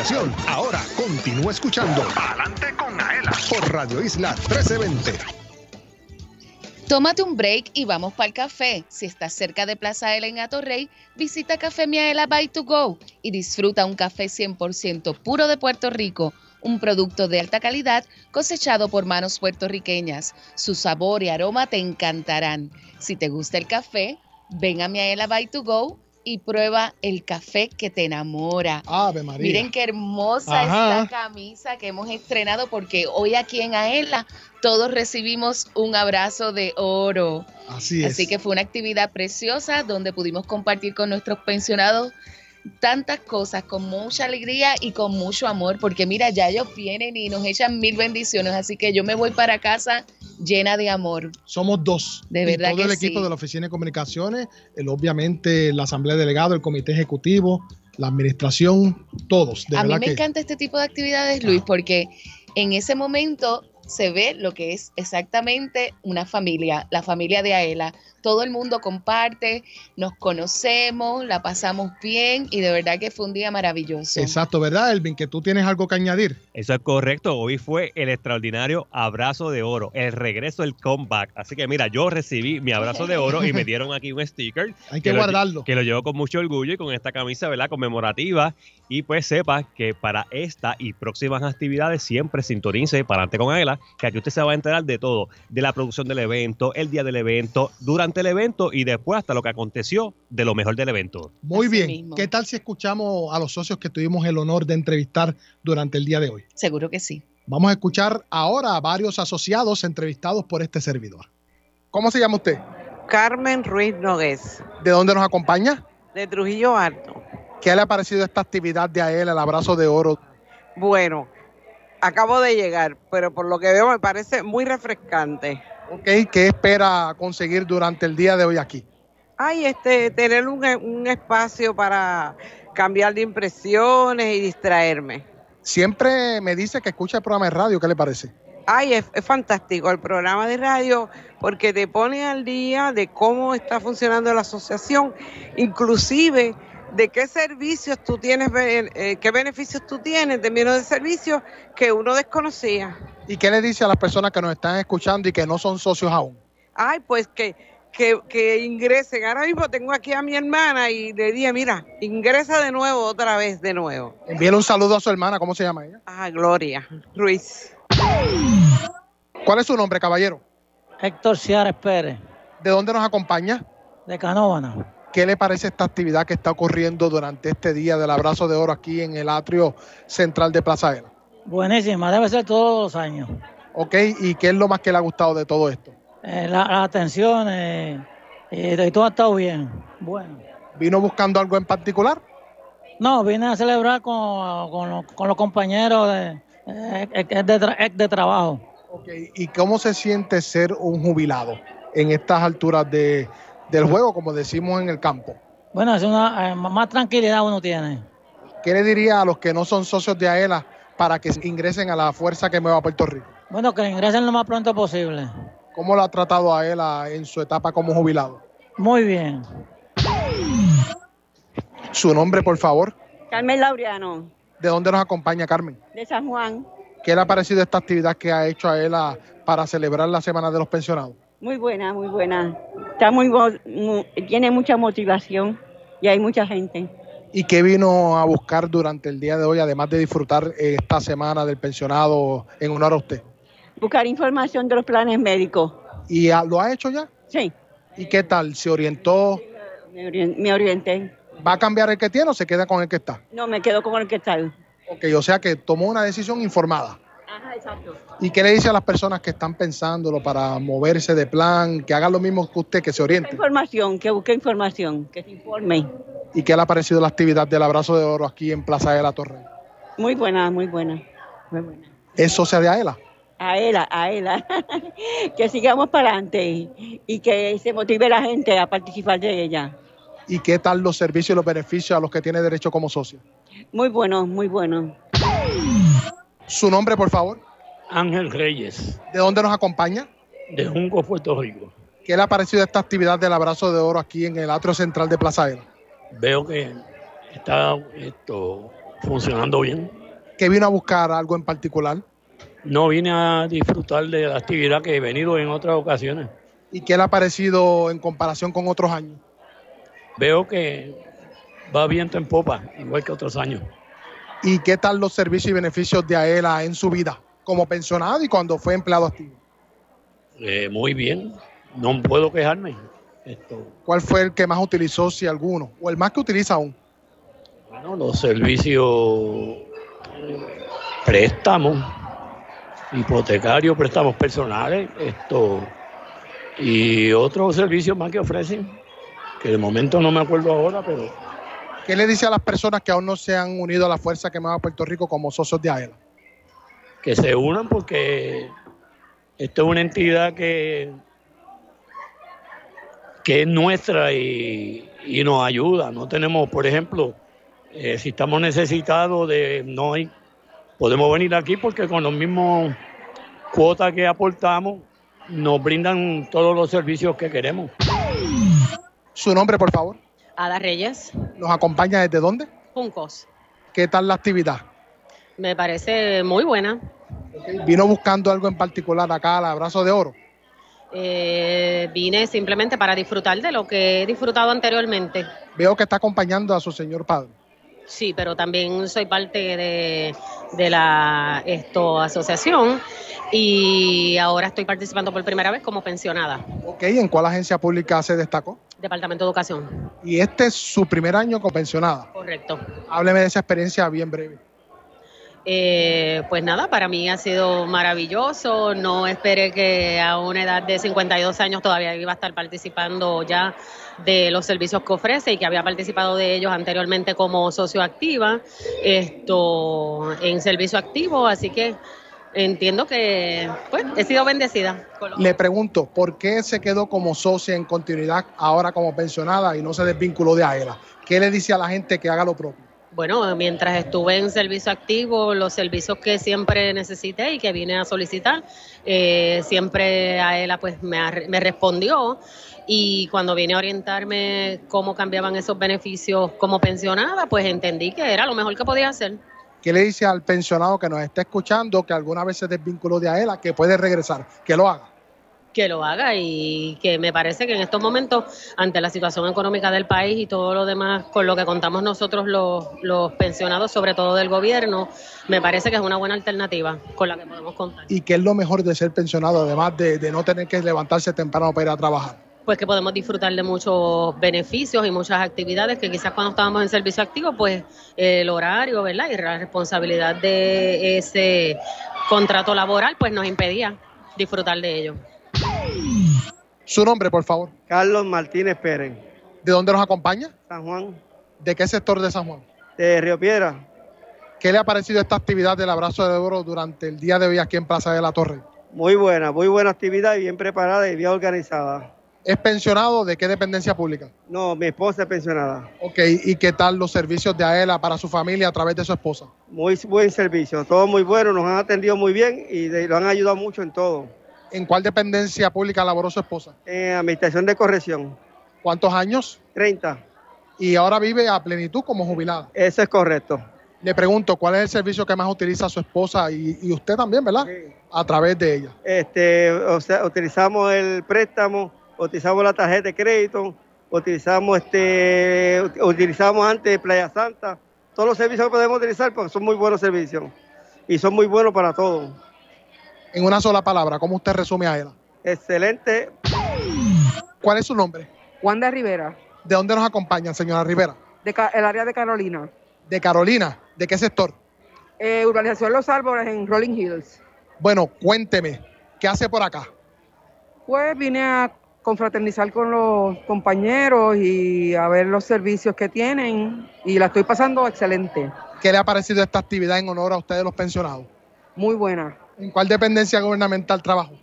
Asociación. Ahora continúa escuchando Adelante con Aela por Radio Isla 1320. Tómate un break y vamos para el café. Si estás cerca de Plaza Ela en Atorrey, visita Café Miaela by to go y disfruta un café 100% puro de Puerto Rico, un producto de alta calidad cosechado por manos puertorriqueñas. Su sabor y aroma te encantarán. Si te gusta el café, ven a Miaela by to go y prueba el café que te enamora. Ave María. Miren qué hermosa Ajá. esta camisa que hemos estrenado porque hoy aquí en Aela todos recibimos un abrazo de oro. Así es. Así que fue una actividad preciosa donde pudimos compartir con nuestros pensionados tantas cosas con mucha alegría y con mucho amor, porque mira, ya ellos vienen y nos echan mil bendiciones, así que yo me voy para casa llena de amor. Somos dos. De Y verdad todo el equipo sí. de la Oficina de Comunicaciones, el, obviamente la Asamblea de Delegados, el Comité Ejecutivo, la Administración, todos. De a mí me que encanta este tipo de actividades, Luis, porque en ese momento se ve lo que es exactamente una familia, la familia de Aela. Todo el mundo comparte, nos conocemos, la pasamos bien y de verdad que fue un día maravilloso. Exacto, ¿verdad, Elvin? Que tú tienes algo que añadir. Eso es correcto. Hoy fue el extraordinario abrazo de oro, el regreso, el comeback. Así que mira, yo recibí mi abrazo de oro y me dieron aquí un sticker. [LAUGHS] Hay que lo- guardarlo. que lo llevo con mucho orgullo y con esta camisa, ¿verdad? Conmemorativa. Y pues sepa que para esta y próximas actividades siempre sintonice para adelante con Aela, que aquí usted se va a enterar de todo, de la producción del evento, el día del evento, durante el evento y después hasta lo que aconteció de lo mejor del evento. Muy Así bien. mismo. ¿Qué tal si escuchamos a los socios que tuvimos el honor de entrevistar durante el día de hoy? Seguro que sí. Vamos a escuchar ahora a varios asociados entrevistados por este servidor. ¿Cómo se llama usted? Carmen Ruiz Nogués, ¿De dónde nos acompaña? de Trujillo Alto. ¿Qué le ha parecido esta actividad de AEL, el abrazo de oro? Bueno, acabo de llegar, pero por lo que veo me parece muy refrescante. ¿Ok? ¿Qué espera conseguir durante el día de hoy aquí? Ay, este, tener un, un espacio para cambiar de impresiones y distraerme. Siempre me dice que escucha el programa de radio, ¿qué le parece? Ay, es, es fantástico el programa de radio porque te pone al día de cómo está funcionando la asociación, inclusive de qué servicios tú tienes, be- eh, qué beneficios tú tienes en términos de servicios que uno desconocía. ¿Y qué le dice a las personas que nos están escuchando y que no son socios aún? Ay, pues que, que, que ingresen. Ahora mismo tengo aquí a mi hermana y le dije, mira, ingresa de nuevo, otra vez de nuevo. Envíele un saludo a su hermana, ¿cómo se llama ella? Ah, Gloria Ruiz. ¿Cuál es su nombre, caballero? Héctor Ciares Pérez, ¿De dónde nos acompaña? de Canóvana. ¿Qué le parece esta actividad que está ocurriendo durante este día del abrazo de oro aquí en el atrio central de Plaza Ela? Buenísima, debe ser todos los años. ¿Ok? ¿Y qué es lo más que le ha gustado de todo esto? Eh, la, la atención eh, todo ha estado bien. Bueno. ¿Vino buscando algo en particular? No, vine a celebrar con, con los, con los compañeros de, eh, de, eh, de trabajo. Ok, ¿Y cómo se siente ser un jubilado en estas alturas de, del juego, como decimos en el campo? Bueno, es una eh, más tranquilidad uno tiene. ¿Qué le diría a los que no son socios de AELA para que ingresen a la fuerza que mueva a Puerto Rico? Bueno, que ingresen lo más pronto posible. ¿Cómo lo ha tratado AELA en su etapa como jubilado? Muy bien. Su nombre, por favor. Carmen Laureano, ¿De dónde nos acompaña Carmen? de San Juan. ¿Qué le ha parecido esta actividad que ha hecho AELA para celebrar la Semana de los Pensionados? Muy buena, muy buena. Está muy, mo- mu- tiene mucha motivación y hay mucha gente. ¿Y qué vino a buscar durante el día de hoy, además de disfrutar esta Semana del Pensionado en honor a usted? buscar información de los planes médicos. ¿Y lo ha hecho ya? Sí. ¿Y qué tal? ¿Se orientó? Me, me orienté. ¿Va a cambiar el que tiene o se queda con el que está? No, me quedo con el que está. Ok, o sea que tomó una decisión informada. Ajá, exacto. ¿Y qué le dice a las personas que están pensándolo para moverse de plan, que hagan lo mismo que usted, que se oriente? Información, que busque información, que se informe. ¿Y qué le ha parecido la actividad del abrazo de oro aquí en Plaza de la Torre? Muy buena, muy buena. Muy buena. ¿Es socia de AELA? A ella, a ella. [LAUGHS] que sigamos para adelante y que se motive la gente a participar de ella. ¿Y qué tal los servicios y los beneficios a los que tiene derecho como socio? Muy bueno, muy bueno. Su nombre, por favor. Ángel Reyes, ¿De dónde nos acompaña? de Junco, Puerto Rico. ¿Qué le ha parecido esta actividad del abrazo de oro aquí en el atrio central de Plaza AELA? Veo que está esto funcionando bien. ¿Qué vino a buscar algo en particular? No vine a disfrutar de la actividad que he venido en otras ocasiones. ¿Y qué le ha parecido en comparación con otros años? Veo que va viento en popa, igual que otros años. ¿Y qué tal los servicios y beneficios de AELA en su vida como pensionado y cuando fue empleado activo? Eh, muy bien, no puedo quejarme. Esto, ¿Cuál fue el que más utilizó, si alguno? ¿O el más que utiliza aún? bueno, los servicios eh, préstamos, hipotecarios, préstamos personales, esto y otros servicios más que ofrecen, que de momento no me acuerdo ahora, pero ¿Qué le dice a las personas que aún no se han unido a la fuerza que mueve a Puerto Rico como socios de AELA? que se unan porque esto es una entidad que, que es nuestra y, y nos ayuda. No tenemos, por ejemplo, eh, si estamos necesitados de no hay, podemos venir aquí porque con los mismos cuotas que aportamos nos brindan todos los servicios que queremos. Su nombre, por favor. Ada Reyes, ¿Nos acompaña desde dónde? Juncos. ¿Qué tal la actividad? Me parece muy buena. ¿Vino buscando algo en particular acá al abrazo de oro? Eh, vine simplemente para disfrutar de lo que he disfrutado anteriormente. Veo que está acompañando a su señor padre. Sí, pero también soy parte de, de la esto, asociación y ahora estoy participando por primera vez como pensionada. Ok, ¿en cuál agencia pública se destacó? Departamento de Educación. Y este es su primer año como pensionada. Correcto. Hábleme de esa experiencia bien breve. Eh, pues nada, para mí ha sido maravilloso. No esperé que a una edad de 52 años todavía iba a estar participando ya de los servicios que ofrece y que había participado de ellos anteriormente como socio activa, esto en servicio activo, así que entiendo que pues he sido bendecida. Le pregunto, ¿por qué se quedó como socia en continuidad ahora como pensionada y no se desvinculó de AELA? ¿Qué le dice a la gente que haga lo propio? Bueno, mientras estuve en servicio activo, los servicios que siempre necesité y que vine a solicitar, eh, siempre a ella pues me, me respondió y cuando vine a orientarme cómo cambiaban esos beneficios como pensionada, pues entendí que era lo mejor que podía hacer. ¿Qué le dice al pensionado que nos está escuchando que alguna vez se desvinculó de AELA que puede regresar? Que lo haga. Que lo haga y que me parece que en estos momentos, ante la situación económica del país y todo lo demás con lo que contamos nosotros los, los pensionados, sobre todo del gobierno, me parece que es una buena alternativa con la que podemos contar. ¿Y qué es lo mejor de ser pensionado, además de, de no tener que levantarse temprano para ir a trabajar? Pues que podemos disfrutar de muchos beneficios y muchas actividades que quizás cuando estábamos en servicio activo, pues eh, el horario, ¿verdad? Y la responsabilidad de ese contrato laboral, pues nos impedía disfrutar de ello. Su nombre, por favor. Carlos Martínez Pérez, ¿De dónde nos acompaña? San Juan, ¿De qué sector de San Juan? de Río Piedra. ¿Qué le ha parecido esta actividad del abrazo de oro durante el día de hoy aquí en Plaza de la Torre? Muy buena, muy buena actividad y bien preparada y bien organizada. ¿Es pensionado de qué dependencia pública? No, mi esposa es pensionada. Ok, ¿y qué tal los servicios de AELA para su familia a través de su esposa? Muy buen servicio, todo muy bueno, nos han atendido muy bien y lo han ayudado mucho en todo. ¿En cuál dependencia pública laboró su esposa? En administración de corrección, ¿Cuántos años? 30. Y ahora vive a plenitud como jubilada. Eso es correcto. Le pregunto, ¿cuál es el servicio que más utiliza su esposa y, y usted también, verdad? A través de ella. Este, o sea, utilizamos el préstamo, utilizamos la tarjeta de crédito, utilizamos este, ut- utilizamos antes Playa Santa, todos los servicios que podemos utilizar porque son muy buenos servicios y son muy buenos para todos. En una sola palabra, ¿cómo usted resume a Aela? Excelente. ¿Cuál es su nombre? Wanda Rivera, ¿De dónde nos acompañan, señora Rivera? de el área de Carolina. De Carolina. ¿De qué sector? Eh, urbanización Los Árboles en Rolling Hills. Bueno, cuénteme, ¿qué hace por acá? Pues vine a confraternizar con los compañeros y a ver los servicios que tienen y la estoy pasando excelente. ¿Qué le ha parecido esta actividad en honor a ustedes los pensionados? Muy buena. ¿En cuál dependencia gubernamental trabajo?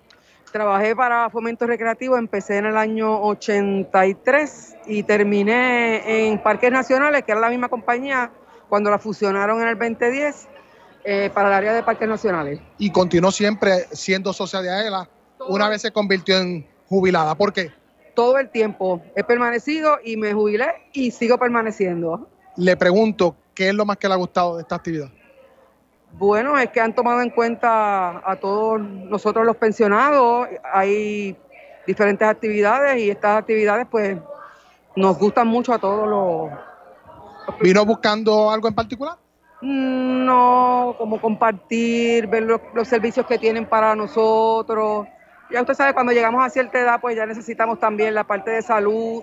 Trabajé para Fomento Recreativo, empecé en el año 83 y terminé en Parques Nacionales, que era la misma compañía cuando la fusionaron en el 2010 eh, para el área de Parques Nacionales. Y continuó siempre siendo socia de AELA, una vez se convirtió en jubilada. ¿Por qué? Todo el tiempo he permanecido y me jubilé y sigo permaneciendo. Le pregunto, ¿qué es lo más que le ha gustado de esta actividad? Bueno, es que han tomado en cuenta a todos nosotros los pensionados. Hay diferentes actividades y estas actividades pues nos gustan mucho a todos los... ¿Vino buscando algo en particular? No, como compartir, ver los, los servicios que tienen para nosotros. Ya usted sabe, cuando llegamos a cierta edad pues ya necesitamos también la parte de salud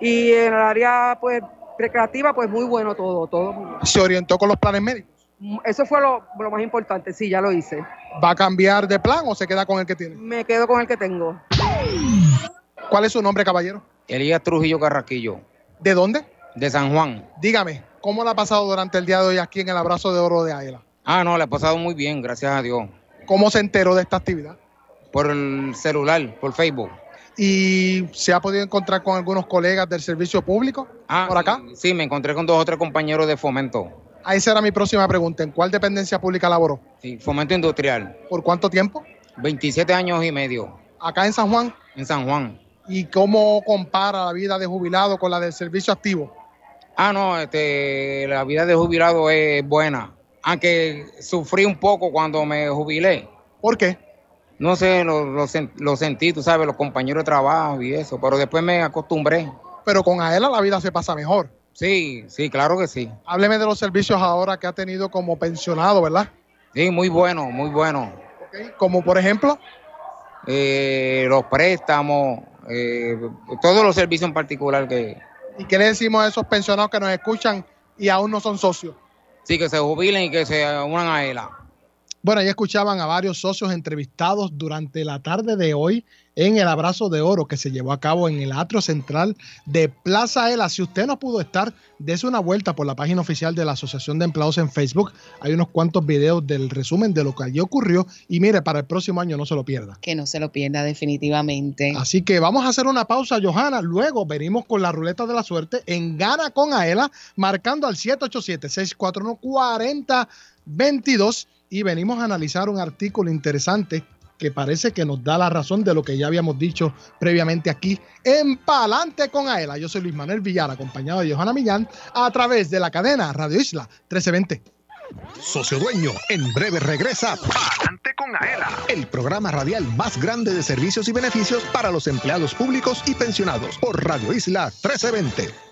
y en el área pues recreativa pues muy bueno todo, todo muy bueno. ¿Se orientó con los planes médicos? Eso fue lo, lo más importante, sí, ya lo hice. ¿Va a cambiar de plan o se queda con el que tiene? Me quedo con el que tengo. ¿Cuál es su nombre, caballero? Elías Trujillo Carraquillo, ¿De dónde? de San Juan. Dígame, ¿cómo le ha pasado durante el día de hoy aquí en el abrazo de oro de Aela? Ah, no, le ha pasado muy bien, gracias a Dios. ¿Cómo se enteró de esta actividad? Por el celular, por Facebook. ¿Y se ha podido encontrar con algunos colegas del servicio público Ah, por acá? Sí, me encontré con dos o tres compañeros de fomento. Ah, esa era mi próxima pregunta. ¿En cuál dependencia pública laboró? Sí, fomento industrial. ¿Por cuánto tiempo? 27 años y medio. Acá en San Juan. En San Juan. ¿Y cómo compara la vida de jubilado con la del servicio activo? Ah, no, este, la vida de jubilado es buena. Aunque sufrí un poco cuando me jubilé. ¿Por qué? No sé, lo, lo lo sentí, tú sabes, los compañeros de trabajo y eso, pero después me acostumbré. Pero con Aela la vida se pasa mejor. Sí, sí, claro que sí. Hábleme de los servicios ahora que ha tenido como pensionado, ¿verdad? Sí, muy bueno, muy bueno. Como por ejemplo, Eh, los préstamos, eh, todos los servicios en particular que ¿y qué le decimos a esos pensionados que nos escuchan y aún no son socios? sí que se jubilen y que se unan a ELA. Bueno, ahí escuchaban a varios socios entrevistados durante la tarde de hoy en el Abrazo de Oro que se llevó a cabo en el atrio central de Plaza Ela. Si usted no pudo estar, dése una vuelta por la página oficial de la Asociación de Empleados en Facebook. Hay unos cuantos videos del resumen de lo que allí ocurrió y mire, para el próximo año no se lo pierda. Que no se lo pierda definitivamente. Así que vamos a hacer una pausa, Johanna. Luego venimos con la ruleta de la suerte en Gana con Aela, marcando al 787-641-4022 y venimos a analizar un artículo interesante que parece que nos da la razón de lo que ya habíamos dicho previamente aquí en Palante con Aela. Yo soy Luis Manuel Villar, acompañado de Johanna Millán, a través de la cadena Radio Isla 1320. Socio Dueño, en breve regresa Palante con Aela, el programa radial más grande de servicios y beneficios para los empleados públicos y pensionados por Radio Isla 1320.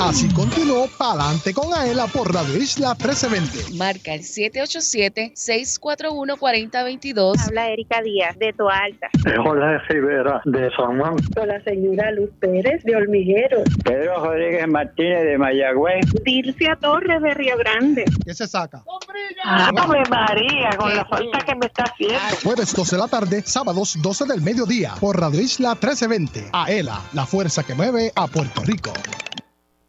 Así continuó Palante con Aela por Radio Isla 1320. Marca el 787-641-4022. Habla Erika Díaz, de Toalta. Jorge Rivera, de San Juan. Con la señora Luz Pérez, de Hormigueros. Pedro Rodríguez Martínez, de Mayagüez. Dircia Torres, de Río Grande. ¿Qué se saca? Ave María, con la falta que me está haciendo. Jueves 12 de la tarde, sábados 12 del mediodía por Radio Isla 1320. Aela, la fuerza que mueve a Puerto Rico.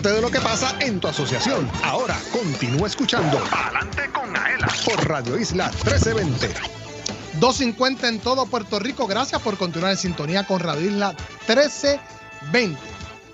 Entérate de lo que pasa en tu asociación. Ahora continúa escuchando Adelante con Aela por Radio Isla 1320. 250 en todo Puerto Rico. Gracias por continuar en sintonía con Radio Isla 1320.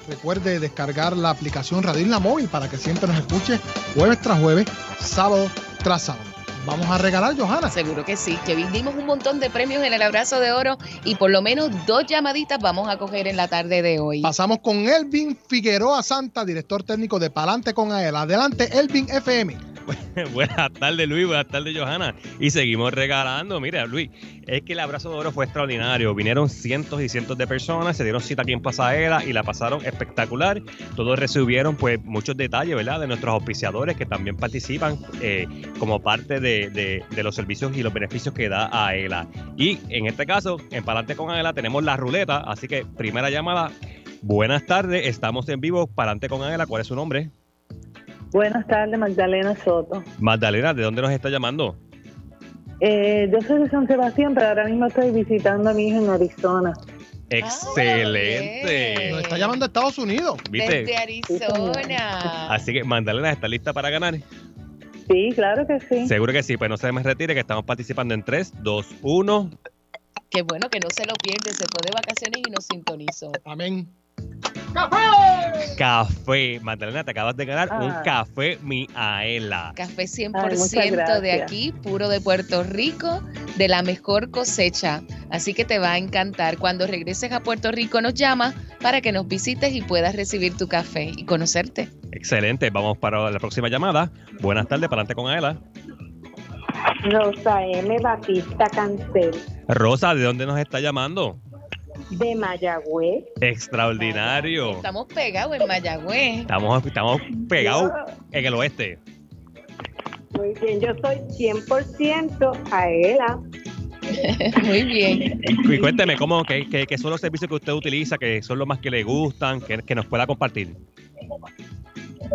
Recuerde descargar la aplicación Radio Isla Móvil para que siempre nos escuche jueves tras jueves, sábado tras sábado. Vamos a regalar, Johanna. Seguro que sí, que dimos un montón de premios en el abrazo de oro y por lo menos dos llamaditas vamos a coger en la tarde de hoy. Pasamos con Elvin Figueroa Santa, director técnico de Palante con AEL. Adelante, Elvin FM. [LAUGHS] Buenas tardes, Luis. Buenas tardes, Johanna. Y seguimos regalando. Mira, Luis, es que el abrazo de oro fue extraordinario. Vinieron cientos y cientos de personas, se dieron cita aquí en Pasadera y la pasaron espectacular. Todos recibieron, pues, muchos detalles, ¿verdad? De nuestros auspiciadores que también participan eh, como parte de, de- de los servicios y los beneficios que da AELA. Y en este caso, en Palante con AELA tenemos la ruleta. Así que, primera llamada. Buenas tardes, estamos en vivo. Palante con AELA, ¿cuál es su nombre? Buenas tardes, Magdalena Soto. Magdalena, ¿de dónde nos está llamando? Eh, yo soy de San Sebastián, pero ahora mismo estoy visitando a mi hijo en Arizona. Excelente. Nos está llamando a Estados Unidos. ¿Viste? Desde Arizona. Así que Magdalena está lista para ganar. Sí, claro que sí. Seguro que sí, pues no se me retire que estamos participando en 3, 2, 1. Qué bueno que no se lo pierde, se fue de vacaciones y nos sintonizó. Amén. Café. Magdalena, te acabas de ganar un Ah. café Miaela. Café Ay, 100% muchas de aquí, puro de Puerto Rico, de la mejor cosecha. Así que te va a encantar. Cuando regreses a Puerto Rico nos llama para que nos visites y puedas recibir tu café y conocerte. Excelente, vamos para la próxima llamada. Buenas tardes, para adelante con Aela. Rosa M. Batista Cancel, Rosa, ¿de dónde nos está llamando? de Mayagüez. Extraordinario. Estamos pegados en Mayagüez. Estamos, estamos pegados en el oeste. Muy bien, yo soy 100% Aela. [LAUGHS] Muy bien. Y, cuénteme, ¿cómo, qué, qué- qué son los servicios que usted utiliza, que son los más que le gustan, que, que nos pueda compartir?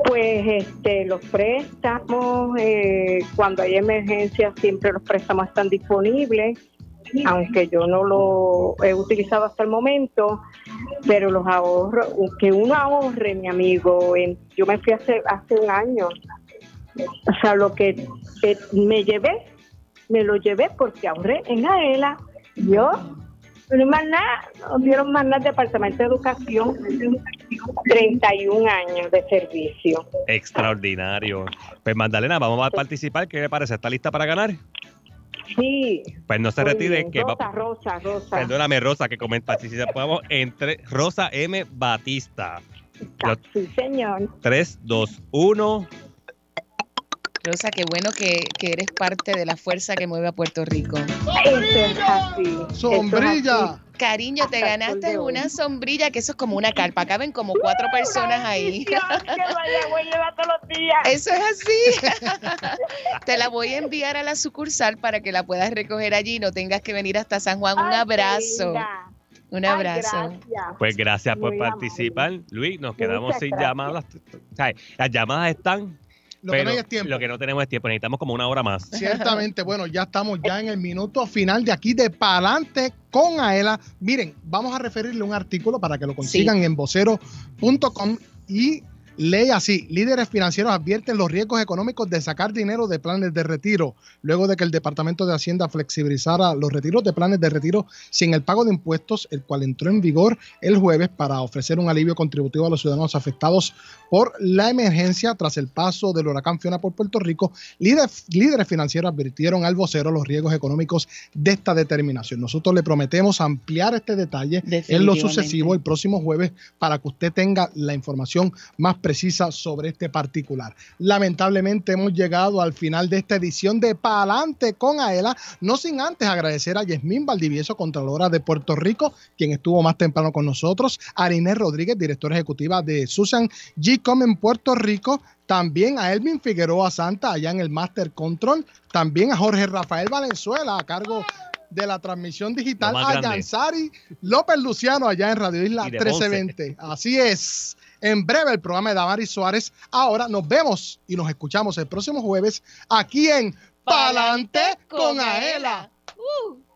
Pues este, los préstamos, eh, cuando hay emergencias, siempre los préstamos están disponibles, aunque yo no lo he utilizado hasta el momento, pero los ahorros, que uno ahorre, mi amigo, en- yo me fui hace, hace un año, o sea, lo que eh, me llevé, me lo llevé porque ahorré en AELA, yo, no más nada, nos dieron más nada al Departamento de Educación, 31 años de servicio. Extraordinario. Pues Magdalena, vamos a participar. ¿Qué le parece? ¿Está lista para ganar? Sí. Pues no se retire, bien. que va- Rosa, Rosa, Rosa. Perdóname, Rosa, que comenta. Si participamos entre Rosa M. Batista. Sí, señor. 3, 2, 1. Rosa, qué bueno que, que eres parte de la fuerza que mueve a Puerto Rico. Eso es así. Sombrilla. Cariño, te Hasta ganaste una sombrilla, que eso es como una carpa. Caben como cuatro personas ahí. Eso es así. [LAUGHS] Te la voy a enviar a la sucursal para que la puedas recoger allí y no tengas que venir hasta San Juan. Un Ay, abrazo. Un abrazo. Pues gracias por Muy participar. Luis, nos quedamos Muchas sin gracias. llamadas. O sea, las llamadas están. Lo que no pero hay es tiempo. Lo que no tenemos es tiempo. Necesitamos como una hora más. Ciertamente, bueno, ya estamos ya en el minuto final de aquí de Palante con Aela. Miren, vamos a referirle un artículo para que lo consigan en vocero.com y lee así, líderes financieros advierten los riesgos económicos de sacar dinero de planes de retiro, luego de que el Departamento de Hacienda flexibilizara los retiros de planes de retiro sin el pago de impuestos, el cual entró en vigor el jueves para ofrecer un alivio contributivo a los ciudadanos afectados por la emergencia tras el paso del huracán Fiona por Puerto Rico. Líderes, líderes financieros advirtieron al vocero los riesgos económicos de esta determinación. Nosotros le prometemos ampliar este detalle en lo sucesivo el próximo jueves para que usted tenga la información más precisa sobre este particular. Lamentablemente hemos llegado al final de esta edición de Palante con Aela, no sin antes agradecer a Yasmín Valdivieso, Contralora de Puerto Rico, quien estuvo más temprano con nosotros, a Inés Rodríguez, directora ejecutiva de Susan G.com en Puerto Rico, también a Elvin Figueroa Santa allá en el Master Control, también a Jorge Rafael Valenzuela a cargo de la transmisión digital, a. Yansari López Luciano allá en Radio Isla Y de 1320. Así es. En breve el programa de Damaris Suárez. Ahora nos vemos y nos escuchamos el próximo jueves aquí en Palante con Aela. Uh.